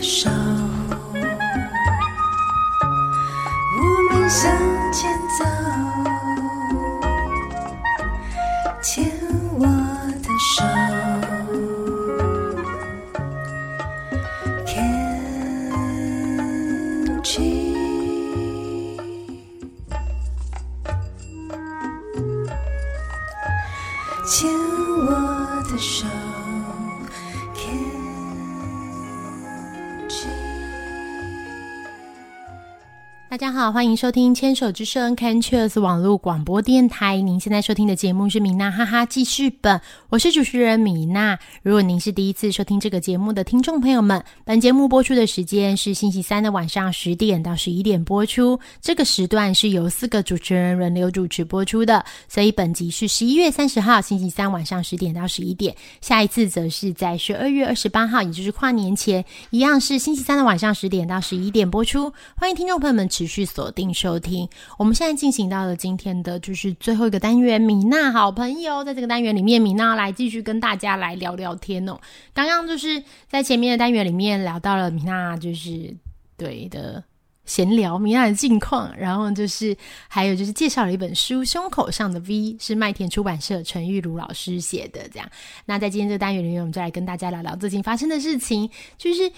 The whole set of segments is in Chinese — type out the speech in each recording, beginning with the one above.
手，大家好，欢迎收听牵手之声 c a n c h e r s 网络广播电台。您现在收听的节目是米娜哈哈记事本，我是主持人米娜。如果您是第一次收听这个节目的听众朋友们，本节目播出的时间是星期三的晚上十点到十一点播出。这个时段是由四个主持人轮流主持播出的，所以本集是十一月三十号星期三晚上十点到十一点，下一次则是在十二月二十八号，也就是跨年前，一样是星期三的晚上十点到十一点播出。欢迎听众朋友们持续锁定收听。我们现在进行到了今天的就是最后一个单元，米娜好朋友，在这个单元里面，米娜来继续跟大家来聊聊天哦。刚刚就是在前面的单元里面聊到了米娜就是对的。闲聊米娜的近况，然后就是还有就是介绍了一本书《胸口上的 V》，是麦田出版社陈玉茹老师写的。这样，那在今天这个单元里面，我们就来跟大家聊聊最近发生的事情。就是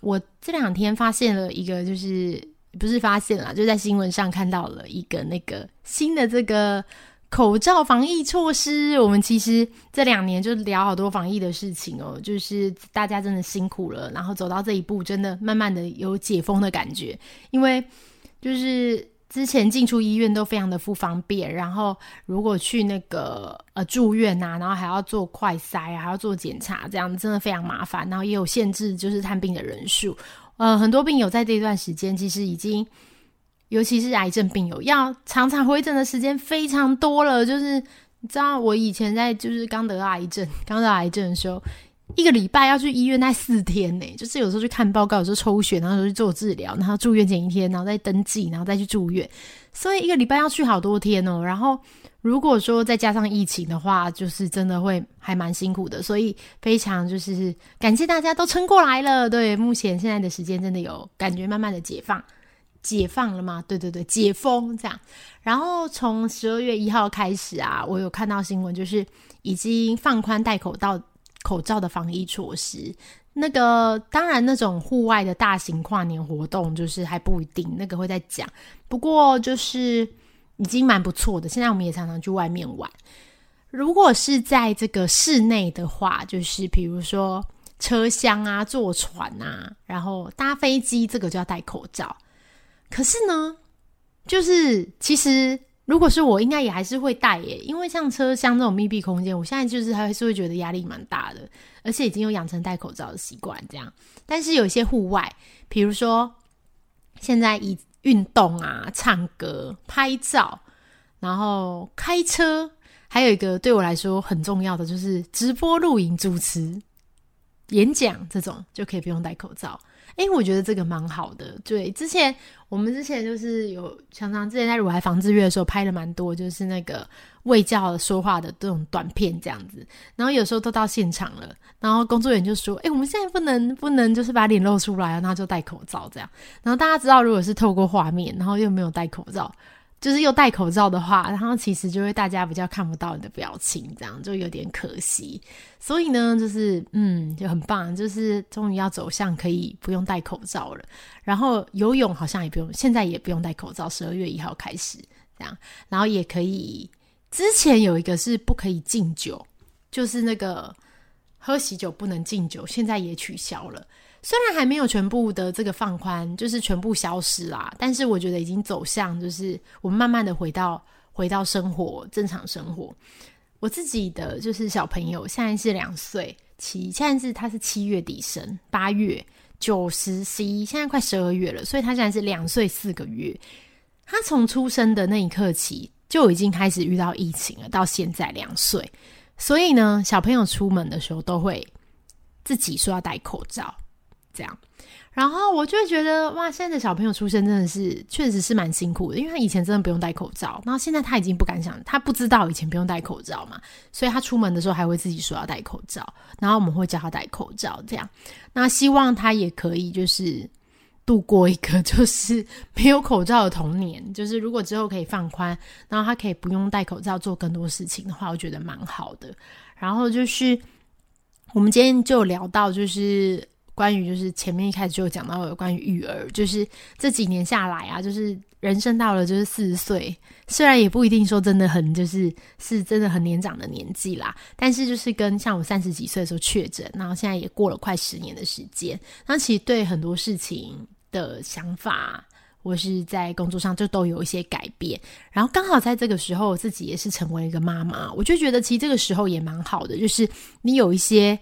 我这两天发现了一个，就是不是发现了，就在新闻上看到了一个那个新的这个口罩防疫措施。我们其实这两年就聊好多防疫的事情哦，就是大家真的辛苦了，然后走到这一步，真的慢慢的有解封的感觉，因为就是。之前进出医院都非常的不方便，然后如果去那个呃住院呐、然后还要做快筛，还要做检查，这样真的非常麻烦。然后也有限制，就是探病的人数。呃，很多病友在这一段时间其实已经，尤其是癌症病友，要常常回诊的时间非常多了。就是你知道，我以前在就是刚得癌症、刚得癌症的时候，一个礼拜要去医院那四天呢，就是有时候去看报告，有时候抽血，然后有时候去做治疗，然后住院前一天，然后再登记，然后再去住院，所以一个礼拜要去好多天哦。然后如果说再加上疫情的话，就是真的会还蛮辛苦的，所以非常就是感谢大家都撑过来了。对，目前现在的时间真的有感觉慢慢的解放。解放了吗？对对对，解封这样。然后从十二月一号开始啊，我有看到新闻，就是已经放宽戴口罩口罩的防疫措施。那个当然，那种户外的大型跨年活动，就是还不一定，那个会再讲。不过就是已经蛮不错的。现在我们也常常去外面玩。如果是在这个室内的话，就是比如说车厢啊、坐船啊，然后搭飞机，这个就要戴口罩。可是呢，就是其实如果是我，应该也还是会戴耶，因为像车厢这种密闭空间，我现在就是还是会觉得压力蛮大的，而且已经有养成戴口罩的习惯这样。但是有一些户外，比如说现在以运动啊、唱歌、拍照，然后开车，还有一个对我来说很重要的就是直播、录影、主持、演讲这种，就可以不用戴口罩。哎，我觉得这个蛮好的。对，之前我们之前就是有常常之前在乳癌防治月的时候拍了蛮多，就是那个卫教说话的这种短片这样子。然后有时候都到现场了，然后工作人员就说：“哎，我们现在不能不能就是把脸露出来，然后就戴口罩这样。”然后大家知道，如果是透过画面，然后又没有戴口罩。就是又戴口罩的话，然后其实就会大家比较看不到你的表情，这样就有点可惜。所以呢，就是嗯，就很棒，就是终于要走向可以不用戴口罩了。然后游泳好像也不用，现在也不用戴口罩，十二月一号开始这样。然后也可以，之前有一个是不可以敬酒，就是那个喝喜酒不能敬酒，现在也取消了。虽然还没有全部的这个放宽，就是全部消失啦，但是我觉得已经走向，就是我们慢慢的回到回到生活正常生活。我自己的就是小朋友现在是两岁七，现在是他是七月底生，八月九十十一，现在快十二月了，所以他现在是两岁四个月。他从出生的那一刻起就已经开始遇到疫情了，到现在两岁，所以呢，小朋友出门的时候都会自己说要戴口罩。这样，然后我就觉得哇，现在的小朋友出生真的是确实是蛮辛苦的，因为他以前真的不用戴口罩，然后现在他已经不敢想，他不知道以前不用戴口罩嘛，所以他出门的时候还会自己说要戴口罩，然后我们会叫他戴口罩，这样。那希望他也可以就是度过一个就是没有口罩的童年，就是如果之后可以放宽，然后他可以不用戴口罩做更多事情的话，我觉得蛮好的。然后就是我们今天就聊到就是。关于就是前面一开始就讲到有关于育儿，就是这几年下来啊，就是人生到了就是四十岁，虽然也不一定说真的很就是是真的很年长的年纪啦，但是就是跟像我三十几岁的时候确诊，然后现在也过了快十年的时间，那其实对很多事情的想法，或是在工作上就都有一些改变，然后刚好在这个时候，自己也是成为一个妈妈，我就觉得其实这个时候也蛮好的，就是你有一些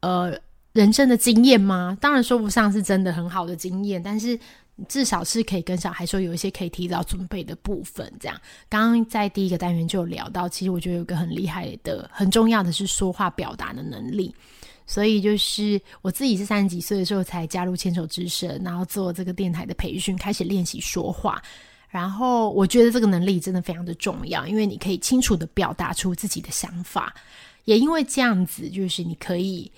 呃。人生的经验吗？当然说不上是真的很好的经验，但是至少是可以跟小孩说有一些可以提早准备的部分。这样，刚刚在第一个单元就有聊到，其实我觉得有个很厉害的、很重要的是说话表达的能力。所以就是我自己是三十几岁的时候才加入牵手之声，然后做这个电台的培训，开始练习说话。然后我觉得这个能力真的非常的重要，因为你可以清楚的表达出自己的想法，也因为这样子，就是你可以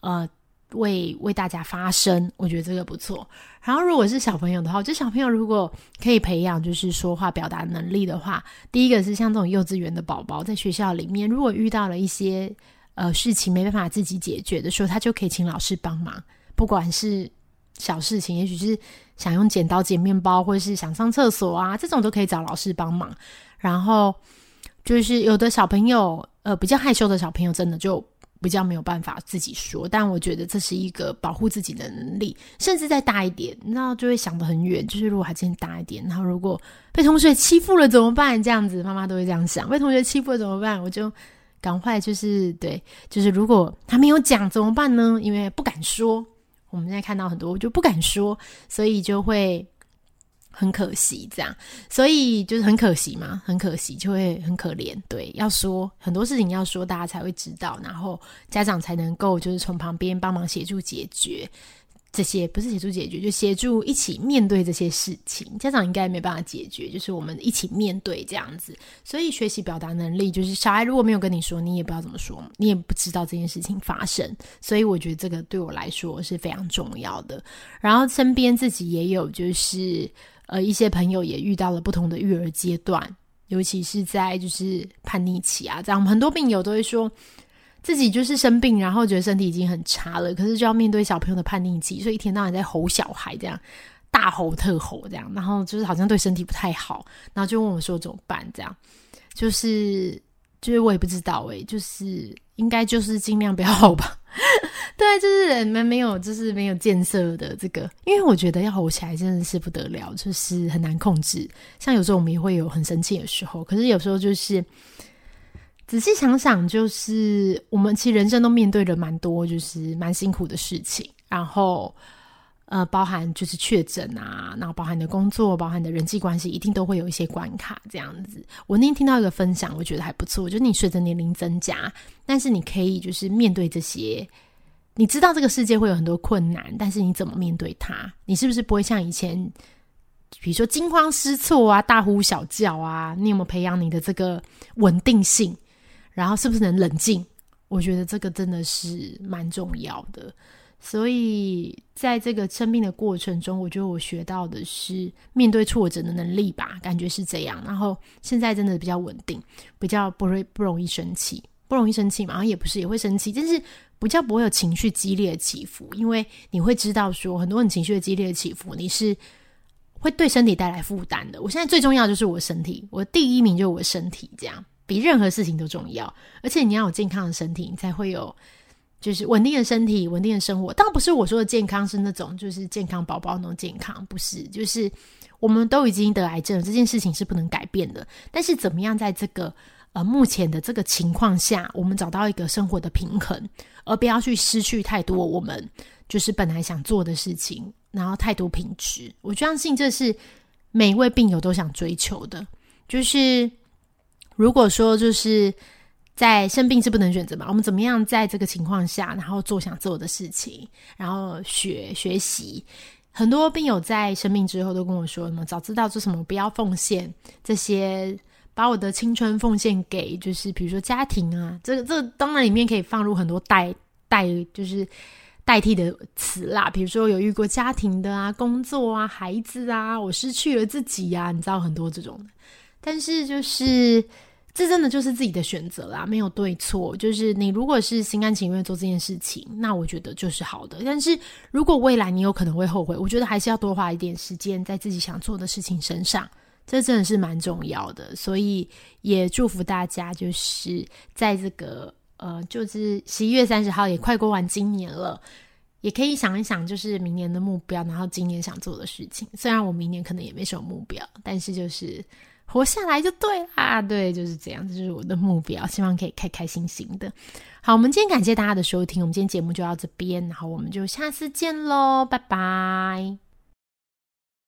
呃。为为大家发声，我觉得这个不错。然后，如果是小朋友的话，我觉得小朋友如果可以培养就是说话表达能力的话，第一个是像这种幼稚园的宝宝，在学校里面，如果遇到了一些呃事情没办法自己解决的时候，他就可以请老师帮忙。不管是小事情，也许是想用剪刀剪面包，或者是想上厕所啊，这种都可以找老师帮忙。然后就是有的小朋友，呃，比较害羞的小朋友，真的就。比较没有办法自己说，但我觉得这是一个保护自己的能力，甚至再大一点，那就会想得很远。就是如果还今天大一点，然后如果被同学欺负了怎么办？这样子，妈妈都会这样想：被同学欺负了怎么办？我就赶快就是对，就是如果他没有讲怎么办呢？因为不敢说，我们现在看到很多，我就不敢说，所以就会。很可惜，这样，所以就是很可惜嘛，很可惜就会很可怜。对，要说很多事情要说，大家才会知道，然后家长才能够就是从旁边帮忙协助解决这些，不是协助解决，就协助一起面对这些事情。家长应该没办法解决，就是我们一起面对这样子。所以学习表达能力，就是小孩如果没有跟你说，你也不知道怎么说，你也不知道这件事情发生。所以我觉得这个对我来说是非常重要的。然后身边自己也有就是。呃，一些朋友也遇到了不同的育儿阶段，尤其是在就是叛逆期啊，这样很多病友都会说自己就是生病，然后觉得身体已经很差了，可是就要面对小朋友的叛逆期，所以一天到晚在吼小孩，这样大吼特吼这样，然后就是好像对身体不太好，然后就问我说怎么办？这样就是就是我也不知道诶，就是应该就是尽量不要吼吧。对，就是你们没有，就是没有建设的这个，因为我觉得要吼起来真的是不得了，就是很难控制。像有时候我们也会有很生气的时候，可是有时候就是仔细想想，就是我们其实人生都面对了蛮多，就是蛮辛苦的事情。然后呃，包含就是确诊啊，然后包含的工作，包含的人际关系，一定都会有一些关卡这样子。我那天听到一个分享，我觉得还不错，就是你随着年龄增加，但是你可以就是面对这些。你知道这个世界会有很多困难，但是你怎么面对它？你是不是不会像以前，比如说惊慌失措啊、大呼小叫啊？你有没有培养你的这个稳定性？然后是不是能冷静？我觉得这个真的是蛮重要的。所以在这个生病的过程中，我觉得我学到的是面对挫折的能力吧，感觉是这样。然后现在真的比较稳定，比较不会不容易生气，不容易生气嘛，然后也不是也会生气，但是。比较不会有情绪激烈的起伏，因为你会知道说，很多人情绪的激烈的起伏，你是会对身体带来负担的。我现在最重要就是我身体，我第一名就是我身体，这样比任何事情都重要。而且你要有健康的身体，你才会有就是稳定的身体、稳定的生活。当然不是我说的健康是那种就是健康宝宝那种健康，不是，就是我们都已经得癌症，这件事情是不能改变的。但是怎么样在这个呃目前的这个情况下，我们找到一个生活的平衡？而不要去失去太多我们就是本来想做的事情，然后太多品质。我相信这是每一位病友都想追求的。就是如果说就是在生病是不能选择嘛？我们怎么样在这个情况下，然后做想做的事情，然后学学习。很多病友在生病之后都跟我说：“什么早知道做什么，不要奉献这些，把我的青春奉献给就是比如说家庭啊。这个这当然里面可以放入很多代代就是代替的词啦，比如说有遇过家庭的啊、工作啊、孩子啊，我失去了自己呀，你知道很多这种。但是就是。这真的就是自己的选择啦，没有对错。就是你如果是心甘情愿做这件事情，那我觉得就是好的。但是如果未来你有可能会后悔，我觉得还是要多花一点时间在自己想做的事情身上，这真的是蛮重要的。所以也祝福大家，就是在这个呃，就是十一月三十号也快过完今年了，也可以想一想，就是明年的目标，然后今年想做的事情。虽然我明年可能也没什么目标，但是就是。活下来就对啦，对，就是这样，这就是我的目标，希望可以开开心心的。好，我们今天感谢大家的收听，我们今天节目就到这边，然后我们就下次见喽，拜拜。